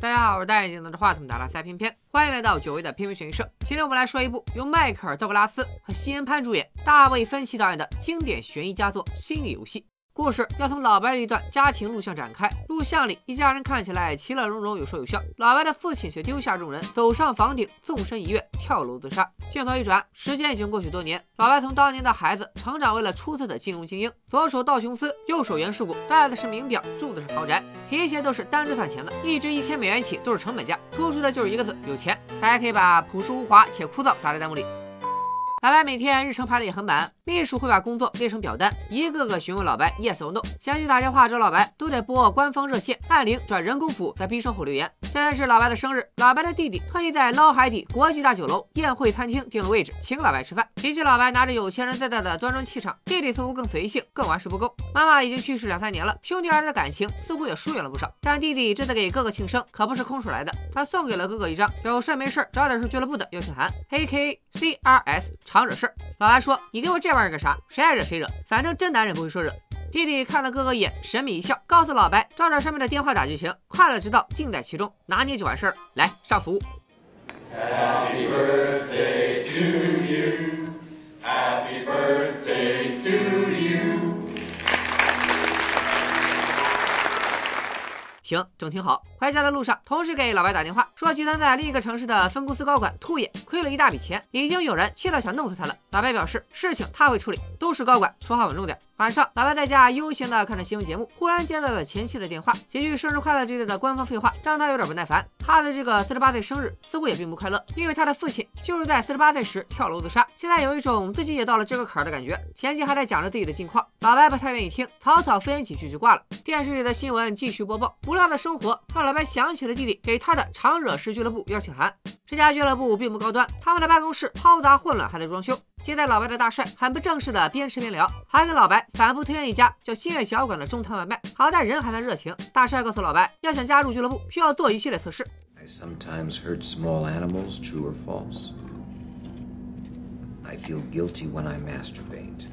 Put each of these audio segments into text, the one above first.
大家好，我是戴眼镜拿着话筒的拉塞偏偏，欢迎来到久违的偏偏悬疑社。今天我们来说一部由迈克尔·道格拉斯和西恩·潘主演、大卫·芬奇导演的经典悬疑佳作《心理游戏》。故事要从老白的一段家庭录像展开。录像里，一家人看起来其乐融融，有说有笑。老白的父亲却丢下众人，走上房顶，纵身一跃，跳楼自杀。镜头一转，时间已经过去多年。老白从当年的孩子成长为了出色的金融精英，左手道琼斯，右手原世谷，戴的是名表，住的是豪宅，皮鞋都是单只算钱的，一只一千美元起，都是成本价。突出的就是一个字：有钱。大家可以把朴实无华且枯燥打在弹幕里。老白每天日程排的也很满，秘书会把工作列成表单，一个个询问老白 yes or no。想去打电话找老白，都得拨官方热线，按铃转人工服务，在逼声后留言。现在是老白的生日，老白的弟弟。特意在捞海底国际大酒楼宴会餐厅订了位置，请老白吃饭。比起老白拿着有钱人在带的端庄气场，弟弟。似乎更随性，更玩世不恭。妈妈已经去世两三年了，兄弟二人的感情似乎也疏远了不少。但弟弟。这次给哥哥庆生，可不是空手来的，他送给了哥哥一张有事没事找点事俱乐部的邀请函，A K C R S 常惹事儿。老白说：“你给我这玩意儿干啥？谁爱惹谁惹，反正真男人不会说惹。”弟弟看了哥哥一眼，神秘一笑，告诉老白照着上面的电话打就行，快乐之道尽在其中，拿捏就完事儿。来上服务。Happy birthday to you, Happy birthday to you 行，整挺好。回家的路上，同事给老白打电话，说集团在另一个城市的分公司高管兔爷亏了一大笔钱，已经有人气了想弄死他了。老白表示事情他会处理，都是高管，说话稳重点。晚上，老白在家悠闲的看着新闻节目，忽然接到了前妻的电话，几句生日快乐之类的官方废话，让他有点不耐烦。他的这个四十八岁生日似乎也并不快乐，因为他的父亲就是在四十八岁时跳楼自杀，现在有一种自己也到了这个坎儿的感觉。前妻还在讲着自己的近况，老白不太愿意听，草草敷衍几句就挂了。电视里的新闻继续播报，无聊的生活让老白想起了弟弟给他的常惹事俱乐部邀请函。这家俱乐部并不高端，他们的办公室嘈杂混乱，还在装修。接待老白的大帅很不正式的边吃边聊，还给老白反复推荐一家叫新月小馆的中餐外卖。好在人还算热情，大帅告诉老白，要想加入俱乐部，需要做一系列测试。I sometimes hurt small animals, true or false. I feel guilty when I masturbate.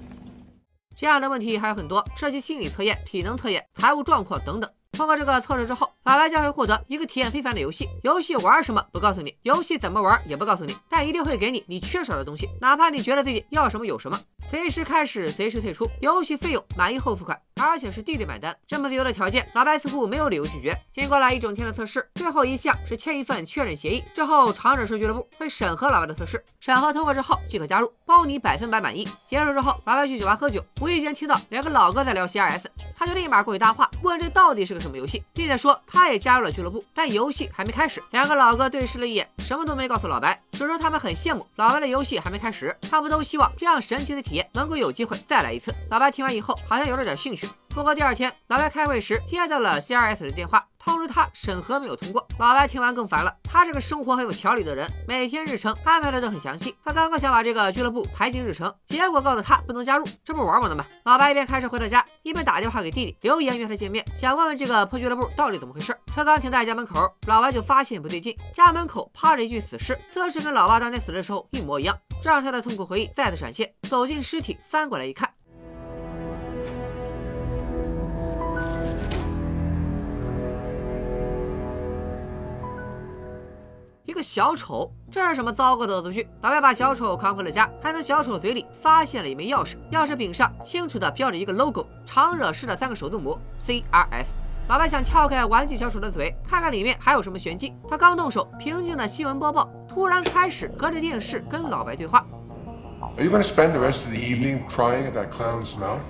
这样的问题还有很多，涉及心理测验、体能测验、财务状况等等。通过这个测试之后，老白将会获得一个体验非凡的游戏。游戏玩什么不告诉你，游戏怎么玩也不告诉你，但一定会给你你缺少的东西，哪怕你觉得自己要什么有什么。随时开始，随时退出，游戏费用满意后付款，而且是弟弟买单。这么自由的条件，老白似乎没有理由拒绝。经过了一整天的测试，最后一项是签一份确认协议，之后常惹事俱乐部会审核老白的测试，审核通过之后即可加入，包你百分百满意。结束之后，老白去酒吧喝酒，无意间听到两个老哥在聊 CRS，他就立马过去搭话，问这到底是个什么游戏。弟弟说他也加入了俱乐部，但游戏还没开始。两个老哥对视了一眼，什么都没告诉老白，只说他们很羡慕老白的游戏还没开始，他们都希望这样神奇的体验能够有机会再来一次。老白听完以后，好像有了点兴趣。不过第二天，老白开会时接到了 CRS 的电话，通知他审核没有通过。老白听完更烦了，他是个生活很有条理的人，每天日程安排的都很详细。他刚刚想把这个俱乐部排进日程，结果告诉他不能加入，这不玩我呢吗？老白一边开车回到家，一边打电话给弟弟，留言约他见面，想问问这个破俱乐部到底怎么回事。车刚停在家门口，老白就发现不对劲，家门口趴着一具死尸，姿势跟老爸当年死的时候一模一样，这让他的痛苦回忆再次闪现。走进尸体，翻过来一看。个小丑，这是什么糟糕的恶作剧？老白把小丑扛回了家，还从小丑嘴里发现了一枚钥匙，钥匙柄上清楚的标着一个 logo，常惹事的三个首字母 C R S。老白想撬开玩具小丑的嘴，看看里面还有什么玄机。他刚动手，平静的新闻播报突然开始隔着电视跟老白对话。Are you going to spend the rest of the evening prying at that clown's mouth?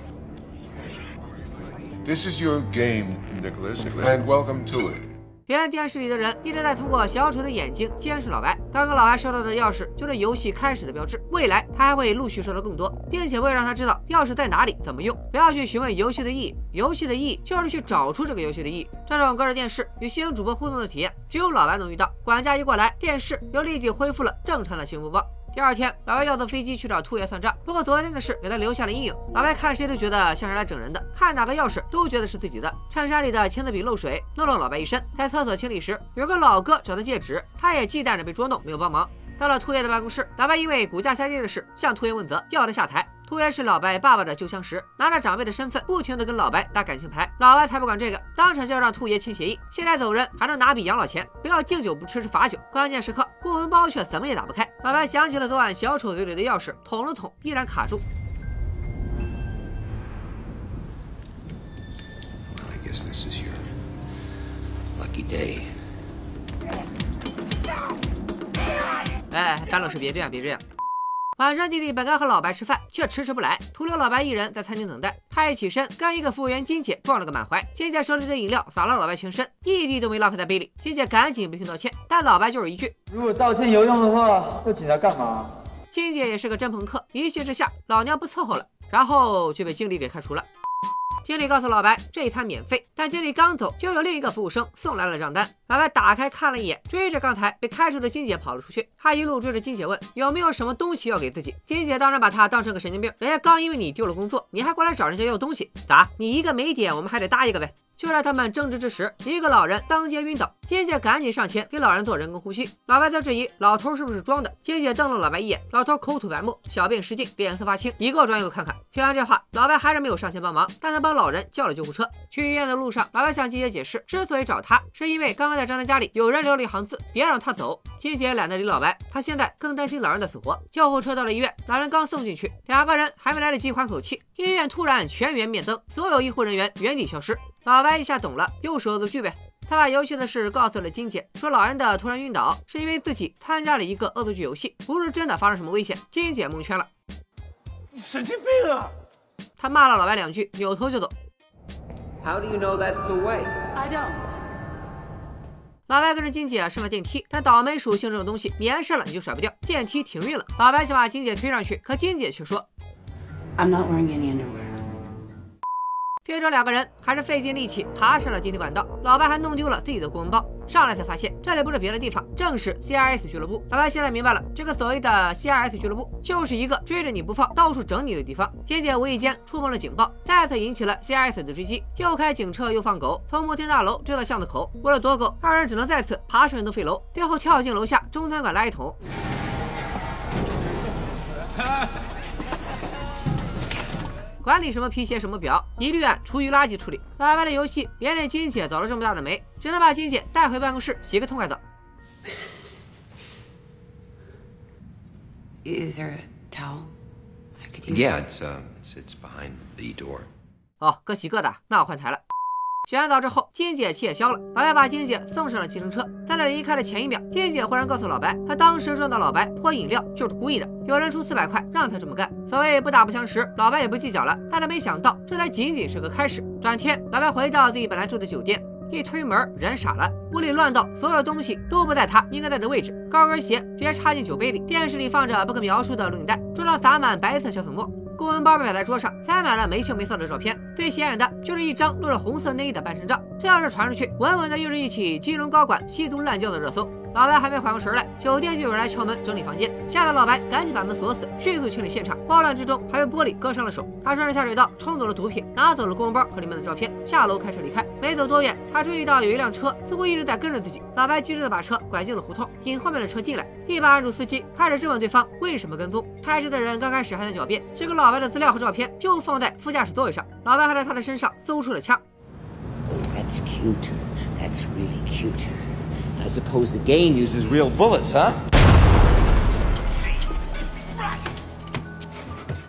This is your game, Nicholas, and welcome to it. 原来电视里的人一直在通过小丑的眼睛监视老白。刚刚老白收到的钥匙就是游戏开始的标志，未来他还会陆续收到更多，并且会让他知道钥匙在哪里、怎么用，不要去询问游戏的意义，游戏的意义就是去找出这个游戏的意义。这种隔着电视与新闻主播互动的体验，只有老白能遇到。管家一过来，电视又立即恢复了正常的新闻播报。第二天，老白要坐飞机去找兔爷算账。不过昨天的事给他留下了阴影。老白看谁都觉得像是来整人的，看哪个钥匙都觉得是自己的。衬衫里的签字笔漏水，弄了老白一身。在厕所清理时，有个老哥找他借纸，他也忌惮着被捉弄，没有帮忙。到了兔爷的办公室，老白因为股价下跌的事向兔爷问责，要他下台。兔爷是老白爸爸的旧相识，拿着长辈的身份，不停的跟老白打感情牌。老白才不管这个，当场就要让兔爷签协议，现在走人还能拿笔养老钱，不要敬酒不吃吃罚酒。关键时刻，公文包却怎么也打不开。老白想起了昨晚小丑嘴里的钥匙，捅了捅，依然卡住。I guess this is your lucky day. 哎，班老师别这样，别这样。晚上弟弟本该和老白吃饭，却迟迟不来，徒留老白一人在餐厅等待。他一起身，跟一个服务员金姐撞了个满怀。金姐手里的饮料洒了老白全身，一滴都没浪费在杯里。金姐赶紧不停道歉，但老白就是一句：“如果道歉有用的话，要警察干嘛？”金姐也是个真朋克，一气之下，老娘不伺候了，然后就被经理给开除了。经理告诉老白这一餐免费，但经理刚走，就有另一个服务生送来了账单。老白打开看了一眼，追着刚才被开除的金姐跑了出去。他一路追着金姐问有没有什么东西要给自己。金姐当然把他当成个神经病，人家刚因为你丢了工作，你还过来找人家要东西，咋？你一个没点，我们还得搭一个呗？就在他们争执之时，一个老人当街晕倒，金姐赶紧上前给老人做人工呼吸。老白则质疑老头是不是装的，金姐瞪了老白一眼，老头口吐白沫，小便失禁，脸色发青，一个装一个看看。听完这话，老白还是没有上前帮忙，但他帮老人叫了救护车。去医院的路上，老白向金姐解释，之所以找他，是因为刚刚在张楠家里有人留了一行字，别让他走。金姐懒得理老白，她现在更担心老人的死活。救护车到了医院，老人刚送进去，两个人还没来得及缓口气，医院突然全员灭灯，所有医护人员原地消失。老白一下懂了，又是恶作剧呗。他把游戏的事告诉了金姐，说老人的突然晕倒是因为自己参加了一个恶作剧游戏，不是真的发生什么危险。金姐蒙圈了，你神经病啊！他骂了老白两句，扭头就走。How do you know that's the way? I don't. 老白跟着金姐上了电梯，但倒霉属性这种东西，连上了你就甩不掉，电梯停运了。老白想把金姐推上去，可金姐却说 I'm not wearing any underwear. 接着两个人还是费尽力气爬上了电梯管道，老白还弄丢了自己的公文包。上来才发现，这里不是别的地方，正是 CRS 俱乐部。老白现在明白了，这个所谓的 CRS 俱乐部，就是一个追着你不放、到处整你的地方。金姐无意间触碰了警报，再次引起了 CRS 的追击，又开警车又放狗，从摩天大楼追到巷子口。为了躲狗，二人只能再次爬上一栋废楼，最后跳进楼下中餐馆垃圾桶。管你什么皮鞋什么表，一律按厨余垃圾处理。老白的游戏连累金姐倒了这么大的霉，只能把金姐带回办公室洗个痛快澡。Is there a towel? I could use. Yeah, it's uh, it's, it's behind the door. 哦，各洗各的，那我换台了。洗完澡之后，金姐气也消了，老白把金姐送上了计程车。在他离开的前一秒，金姐忽然告诉老白，她当时撞到老白泼饮料就是故意的，有人出四百块让她这么干。所谓不打不相识，老白也不计较了。但他没想到，这才仅仅是个开始。转天，老白回到自己本来住的酒店，一推门，人傻了，屋里乱到所有东西都不在他应该在的位置，高跟鞋直接插进酒杯里，电视里放着不可描述的录影带，桌上洒满白色小粉末。公文包摆在桌上，塞满了没羞没臊的照片，最显眼的就是一张露着红色内衣的半身照。这要是传出去，稳稳的又是一起金融高管吸毒滥交的热搜。老白还没缓过神来，酒店就有人来敲门整理房间，吓得老白赶紧把门锁死，迅速清理现场。慌乱之中还被玻璃割伤了手。他顺着下水道冲走了毒品，拿走了公文包和里面的照片，下楼开车离开。没走多远，他注意到有一辆车似乎一直在跟着自己。老白机智的把车拐进了胡同，引后面的车进来，一把按住司机，开始质问对方为什么跟踪。开车的人刚开始还在狡辩，结果老白的资料和照片就放在副驾驶座位上，老白还在他的身上搜出了枪。That's cute. That's really cute. I suppose the game uses real bullets, huh?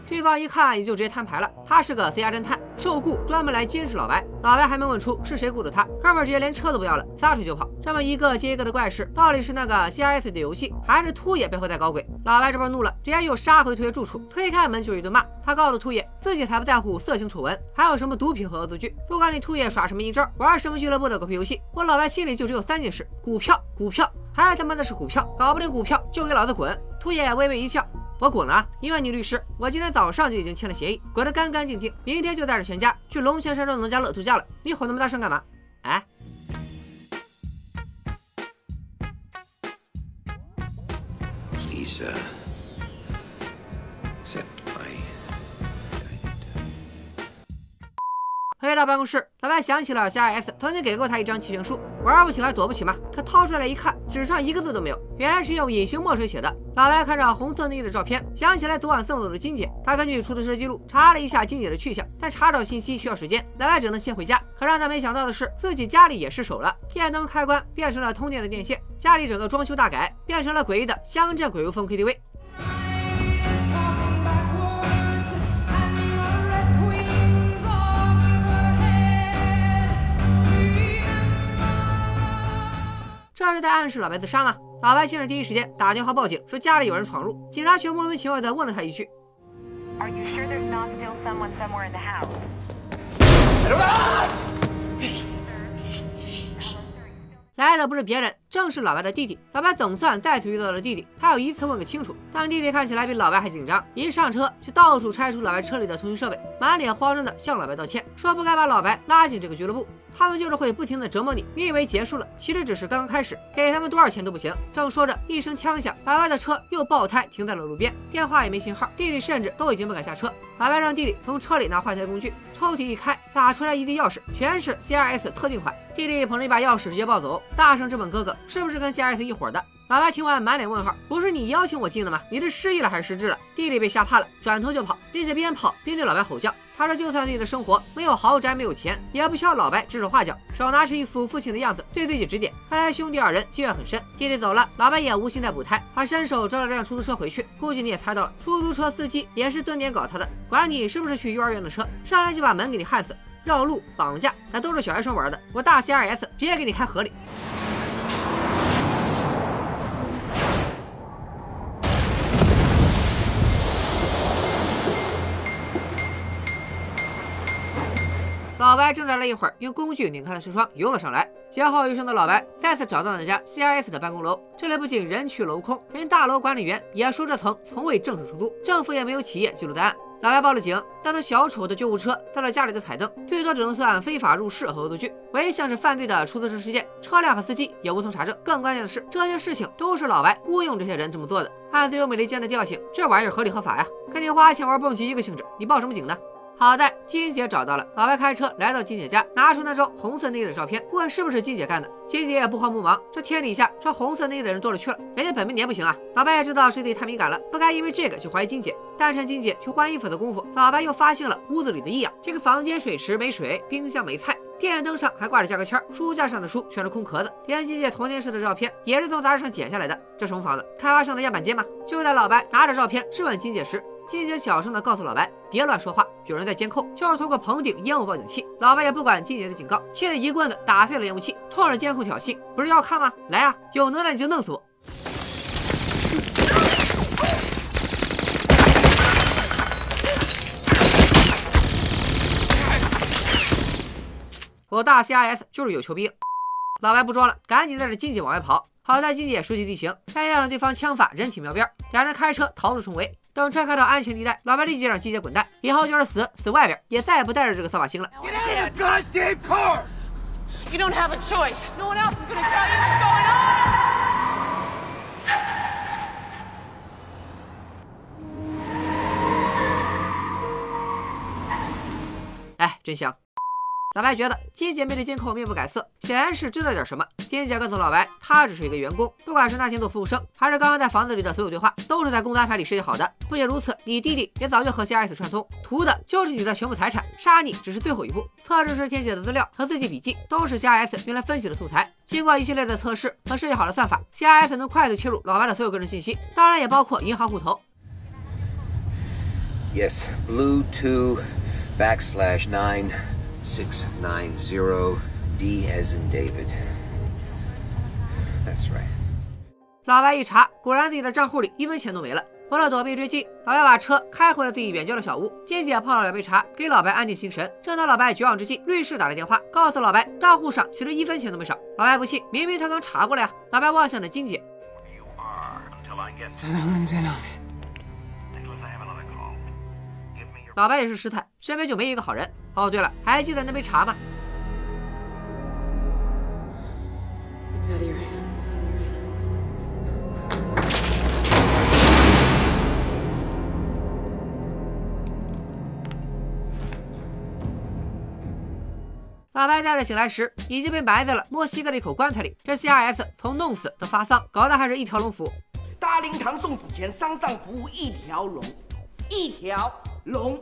对方一看也就直接摊牌了，他是个 CR 侦探，受雇专门来监视老白。老白还没问出是谁雇的他，哥们儿直接连车都不要了，撒腿就跑。这么一个接一个的怪事，到底是那个 CRS 的游戏，还是秃爷背后在搞鬼？老白这边怒了，直接又杀回秃爷住处，推开门就是一顿骂。他告诉秃爷，自己才不在乎色情丑闻，还有什么毒品和恶作剧，不管你秃爷耍什么阴招，玩什么俱乐部的狗屁游戏，我老白心里就只有三件事：股票，股票，还他妈的是股票，搞不定股票就给老子滚！秃爷微微一笑。我滚了，一万女律师，我今天早上就已经签了协议，滚得干干净净，明天就带着全家去龙泉山庄农家乐度假了。你吼那么大声干嘛？哎，到办公室，老白想起了 CRS 曾经给过他一张弃权书，玩不起还躲不起嘛。他掏出来一看，纸上一个字都没有，原来是用隐形墨水写的。老白看着红色内衣的照片，想起来昨晚送走的金姐。他根据出租车记录查了一下金姐的去向，但查找信息需要时间，老白只能先回家。可让他没想到的是，自己家里也失手了，电灯开关变成了通电的电线，家里整个装修大改，变成了诡异的乡镇鬼屋风 KTV。这是在暗示老白自杀吗？老白先是第一时间打电话报警，说家里有人闯入，警察却莫名其妙地问了他一句：“来了不是别人。”正是老白的弟弟。老白总算再次遇到了弟弟，他要一次问个清楚。但弟弟看起来比老白还紧张，一上车就到处拆除老白车里的通讯设备，满脸慌张的向老白道歉，说不该把老白拉进这个俱乐部。他们就是会不停的折磨你，你以为结束了，其实只是刚刚开始。给他们多少钱都不行。正说着，一声枪响，老白的车又爆胎停在了路边，电话也没信号。弟弟甚至都已经不敢下车。老白让弟弟从车里拿换胎工具，抽屉一开，撒出来一地钥匙，全是 CRS 特定款。弟弟捧着一把钥匙直接暴走，大声质问哥哥是不是跟 CRS 一伙的。老白听完满脸问号，不是你邀请我进的吗？你是失忆了还是失智了？弟弟被吓怕了，转头就跑，并且边跑边对老白吼叫。他说就算自己的生活没有豪宅没有钱，也不需要老白指手画脚，手拿着一副父亲的样子对自己指点。看来兄弟二人积怨很深。弟弟走了，老白也无心再补胎，他伸手招了辆出租车回去。估计你也猜到了，出租车司机也是蹲点搞他的，管你是不是去幼儿园的车，上来就把门给你焊死。绕路、绑架，那都是小学生玩的。我大 C R S 直接给你开河里。老白挣扎了一会儿，用工具拧开了车窗，游了上来。劫后余生的老白再次找到了那家 C R S 的办公楼，这里不仅人去楼空，连大楼管理员也说这层从未正式出租，政府也没有企业记录在案。老白报了警，但那小丑的救护车在了家里的彩灯，最多只能算非法入室和恶作剧。唯一像是犯罪的出租车事件，车辆和司机也无从查证。更关键的是，这些事情都是老白雇佣这些人这么做的。按最优美利坚的调性，这玩意儿合理合法呀，跟你花钱玩蹦极一个性质。你报什么警呢？好在金姐找到了，老白开车来到金姐家，拿出那张红色内衣的照片，问是不是金姐干的。金姐也不慌不忙，这天底下穿红色内衣的人多了去了，人家本命年不行啊。老白也知道是自己太敏感了，不该因为这个去怀疑金姐。但趁金姐去换衣服的功夫，老白又发现了屋子里的异样。这个房间水池没水，冰箱没菜，电灯上还挂着价格签，书架上的书全是空壳子，连金姐童年时的照片也是从杂志上剪下来的。这什么房子？开发商的样板间吗？就在老白拿着照片质问金姐时。金姐小声的告诉老白：“别乱说话，有人在监控。”就是通过棚顶烟雾报警器。老白也不管金姐的警告，气得一棍子打碎了烟雾器，冲着监控挑衅：“不是要看吗？来啊，有能耐你就弄死我！”我大 C I S 就是有求必应。老白不装了，赶紧带着金姐往外跑。好在金姐熟悉地形，再加上对方枪法人体描边，两人开车逃出重围。等车开到安全地带，老白立即让机姐滚蛋，以后就是死死外边，也再也不带着这个扫把星了。哎，真香。老白觉得金姐面对监控面不改色，显然是知道点什么。金姐告诉老白，她只是一个员工，不管是那天做服务生，还是刚刚在房子里的所有对话，都是在工作安排里设计好的。不仅如此，你弟弟也早就和 CRS 串通，图的就是你的全部财产，杀你只是最后一步。测试时填写的资料和自己笔记，都是 CRS 用来分析的素材。经过一系列的测试和设计好的算法，CRS 能快速切入老白的所有个人信息，当然也包括银行户头。Yes, blue two backslash nine. Six nine zero D as in David. That's right. 老白一查，果然自己的账户里一分钱都没了。为了躲避追击，老白把车开回了自己远郊的小屋。金姐泡了两杯茶，给老白安定心神。正当老白绝望之际，律师打来电话，告诉老白账户上其实一分钱都没少。老白不信，明明他刚查过了呀。老白望向了金姐。老白也是失态，身边就没一个好人。哦，对了，还记得那杯茶吗？老白再次醒来时，已经被埋在了墨西哥的一口棺材里。这 CRS 从弄死到发丧，搞得还是一条龙服务。大灵堂送纸钱，丧葬服务一条龙，一条龙。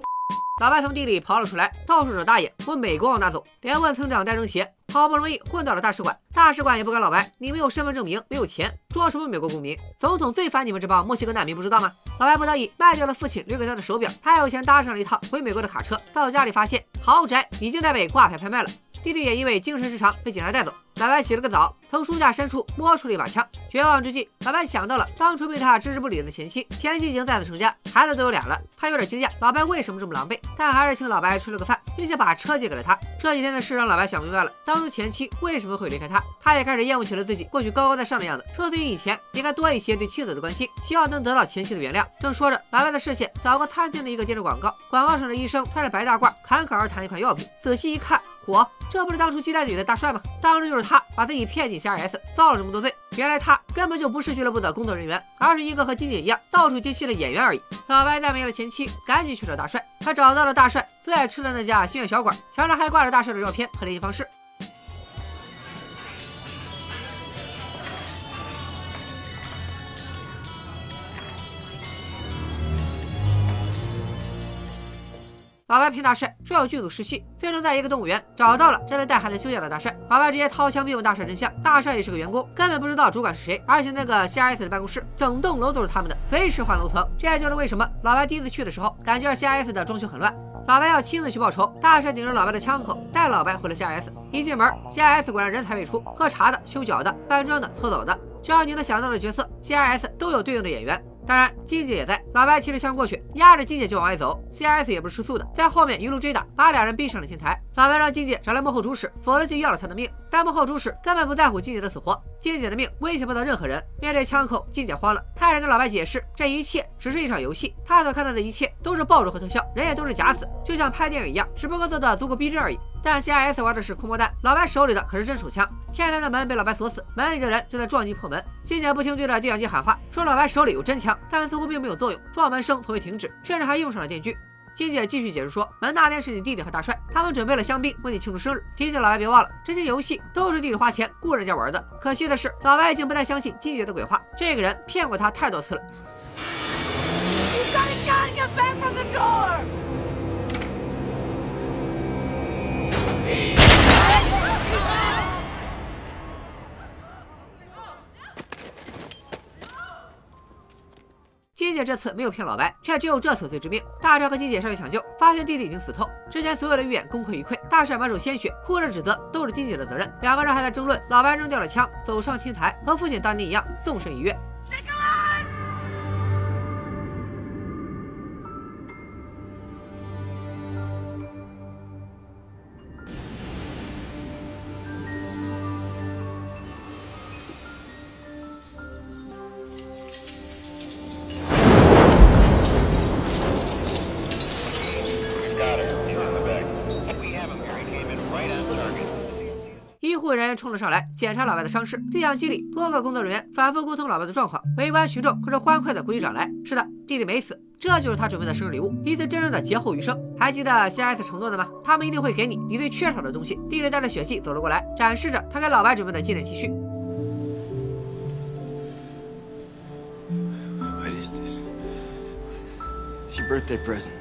老白从地里刨了出来，到处找大爷，问美国往哪走，连问村长带扔鞋。好不容易混到了大使馆，大使馆也不管老白，你没有身份证明，没有钱，装什么美国公民？总统最烦你们这帮墨西哥难民，不知道吗？老白不得已卖掉了父亲留给他的手表，还有钱搭上了一趟回美国的卡车。到家里发现豪宅已经在被挂牌拍卖了，弟弟也因为精神失常被警察带走。老白洗了个澡，从书架深处摸出了一把枪。绝望之际，老白想到了当初被他置之不理的前妻。前妻已经再次成家，孩子都有俩了。他有点惊讶，老白为什么这么狼狈？但还是请老白吃了个饭，并且把车借给了他。这几天的事让老白想明白了，当初前妻为什么会离开他。他也开始厌恶起了自己过去高高在上的样子，说自己以前应该多一些对妻子的关心，希望能得到前妻的原谅。正说着，老白的视线扫过餐厅的一个电视广告，广告上的医生穿着白大褂，侃侃而谈一款药品。仔细一看，我，这不是当初鸡蛋里的大帅吗？当初就是他把自己骗进 CRS，造了这么多罪。原来他根本就不是俱乐部的工作人员，而是一个和金姐一样到处接戏的演员而已。老白在没了前妻，赶紧去找大帅。他找到了大帅最爱吃的那家心愿小馆，墙上还挂着大帅的照片和联系方式。老白骗大帅说有剧组试戏，最终在一个动物园找到了正在带孩子休假的大帅。老白直接掏枪逼问大帅真相。大帅也是个员工，根本不知道主管是谁，而且那个 CRS 的办公室整栋楼都是他们的，随时换楼层。这也就是为什么老白第一次去的时候，感觉 CRS 的装修很乱。老白要亲自去报仇，大帅顶着老白的枪口带老白回了 CRS。一进门，CRS 果然人才辈出，喝茶的、修脚的、搬砖的、搓澡的，只要你能想到的角色，CRS 都有对应的演员。当然，金姐也在。老白提着枪过去，压着金姐就往外走。CS 也不是吃素的，在后面一路追打，把俩人逼上了天台。老白让金姐找来幕后主使，否则就要了他的命。但幕后主使根本不在乎金姐的死活，金姐的命威胁不到任何人。面对枪口，金姐慌了，开始跟老白解释，这一切只是一场游戏，她所看到的一切都是爆竹和特效，人也都是假死，就像拍电影一样，只不过做的足够逼真而已。但 CRS 玩的是空包弹，老白手里的可是真手枪。天台的门被老白锁死，门里的人正在撞击破门。金姐不停对着对讲机喊话，说老白手里有真枪，但似乎并没有作用，撞门声从未停止，甚至还用上了电锯。金姐继续解释说，门那边是你弟弟和大帅，他们准备了香槟为你庆祝生日。提醒老白别忘了，这些游戏都是弟弟花钱雇人家玩的。可惜的是，老白已经不太相信金姐的鬼话，这个人骗过他太多次了。金姐这次没有骗老白，却只有这死罪之命。大帅和金姐上去抢救，发现弟弟已经死透，之前所有的预言功亏一篑。大帅满手鲜血，哭着指责都是金姐的责任。两个人还在争论，老白扔掉了枪，走上天台，和父亲当年一样纵身一跃。冲了上来，检查老白的伤势。对讲机里，多个工作人员反复沟通老白的状况。围观群众可是欢快的鼓起掌来。是的，弟弟没死，这就是他准备的生日礼物，一次真正的劫后余生。还记得 CRS 承诺的吗？他们一定会给你你最缺少的东西。弟弟带着血迹走了过来，展示着他给老白准备的纪念 T 恤。What is this? It's your birthday present.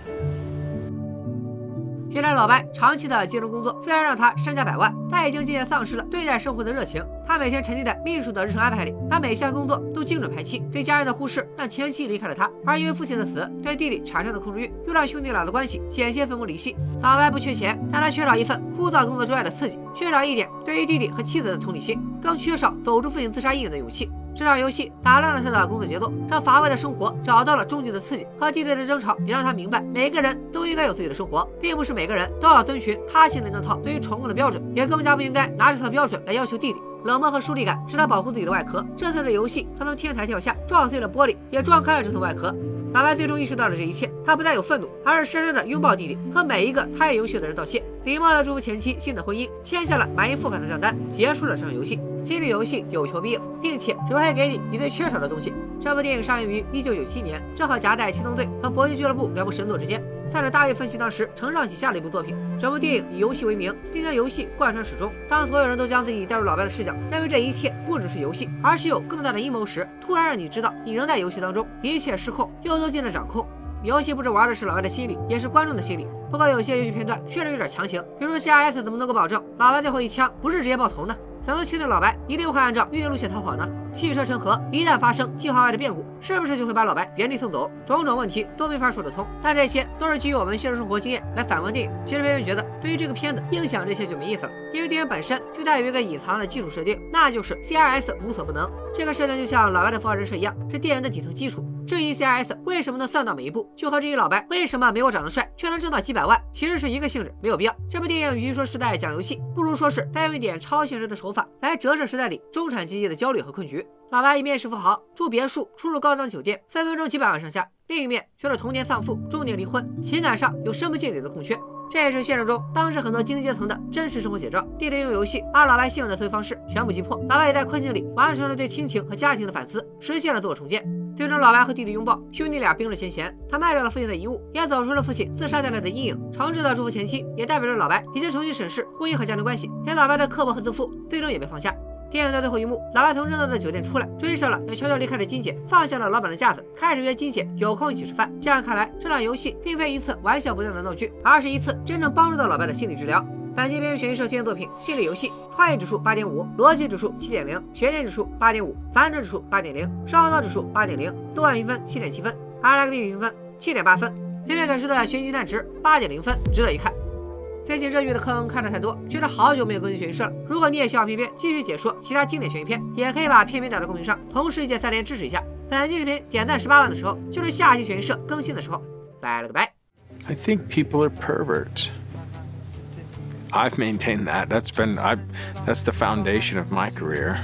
原来老白长期的金融工作虽然让他身家百万，但已经渐渐丧失了对待生活的热情。他每天沉浸在秘书的日程安排里，把每项工作都精准排期。对家人的忽视让前妻离开了他，而因为父亲的死，对弟弟产生的控制欲，又让兄弟俩的关系险些分崩离析。老白不缺钱，但他缺少一份枯燥工作之外的刺激，缺少一点对于弟弟和妻子的同理心，更缺少走出父亲自杀阴影的勇气。这场游戏打乱了他的工作节奏，让乏味的生活找到了终极的刺激。和弟弟的争吵也让他明白，每个人都应该有自己的生活，并不是每个人都要遵循他心里那套对于宠物的标准，也更加不应该拿这套标准来要求弟弟。冷漠和疏离感是他保护自己的外壳。这次的游戏，他从天台跳下，撞碎了玻璃，也撞开了这层外壳。老白最终意识到了这一切，他不再有愤怒，而是深深的拥抱弟弟，和每一个参与游戏的人道谢，礼貌的祝福前妻新的婚姻，签下了满意付款的账单，结束了这场游戏。心理游戏有求必应，并且只会给你你最缺少的东西。这部电影上映于一九九七年，正好夹在《七宗罪》和《搏击俱乐部》两部神作之间。算是大卫分析当时承上启下的一部作品。整部电影以游戏为名，并将游戏贯穿始终。当所有人都将自己带入老白的视角，认为这一切不只是游戏，而是有更大的阴谋时，突然让你知道你仍在游戏当中，一切失控，又都尽在掌控。游戏不止玩的是老白的心理，也是观众的心理。不过有些游戏片段确实有点强行，比如 CRS 怎么能够保证老白最后一枪不是直接爆头呢？怎么确定老白一定会按照预定路线逃跑呢？汽车成河，一旦发生计划外的变故，是不是就会把老白原地送走？种种问题都没法说得通。但这些都是基于我们现实生活经验来反问电影。其实偏偏觉得，对于这个片子硬想这些就没意思了，因为电影本身就带有一个隐藏的基础设定，那就是 CRS 无所不能。这个设定就像老白的符号人设一样，是电影的底层基础。至于 CRS 为什么能算到每一步，就和至于老白为什么没我长得帅却能挣到几百万，其实是一个性质，没有必要。这部电影与其说是在讲游戏，不如说是在用一点超现实的手法来折射时代里中产阶级的焦虑和困局。老白一面是富豪，住别墅，出入高档酒店，分分钟几百万上下；另一面却是童年丧父，中年离婚，情感上有深不见底的空缺。这也是现实中当时很多精英阶层的真实生活写照。弟弟用游戏把老白现有的思维方式全部击破，老白也在困境里完成了对亲情和家庭的反思，实现了自我重建。最终，老白和弟弟拥抱，兄弟俩冰释前嫌。他卖掉了父亲的遗物，也走出了父亲自杀带来的阴影。诚挚的祝福前妻，也代表着老白已经重新审视婚姻和家庭关系。连老白的刻薄和自负，最终也被放下。电影的最后一幕，老白从热闹的酒店出来，追上了要悄悄离开的金姐，放下了老板的架子，开始约金姐有空一起吃饭。这样看来，这场游戏并非一次玩笑不断的闹剧，而是一次真正帮助到老白的心理治疗。本期编剧悬疑社推荐作品《心理游戏》，创意指数八点五，逻辑指数七点零，悬念指数八点五，反转指数八点零，烧脑指数八点零，豆瓣评分七点七分，IMDb 评分七点八分，片片给出的悬疑蛋值八点零分，值得一看。最近热剧的坑看的太多，觉得好久没有更新悬疑社了。如果你也希望片片继续解说其他经典悬疑片，也可以把片片打在公屏上，同时一键三连支持一下。本期视频点赞十八万的时候，就是下期悬疑社更新的时候。拜了个拜。I think people are perverts. I've maintained that. That's been I that's the foundation of my career.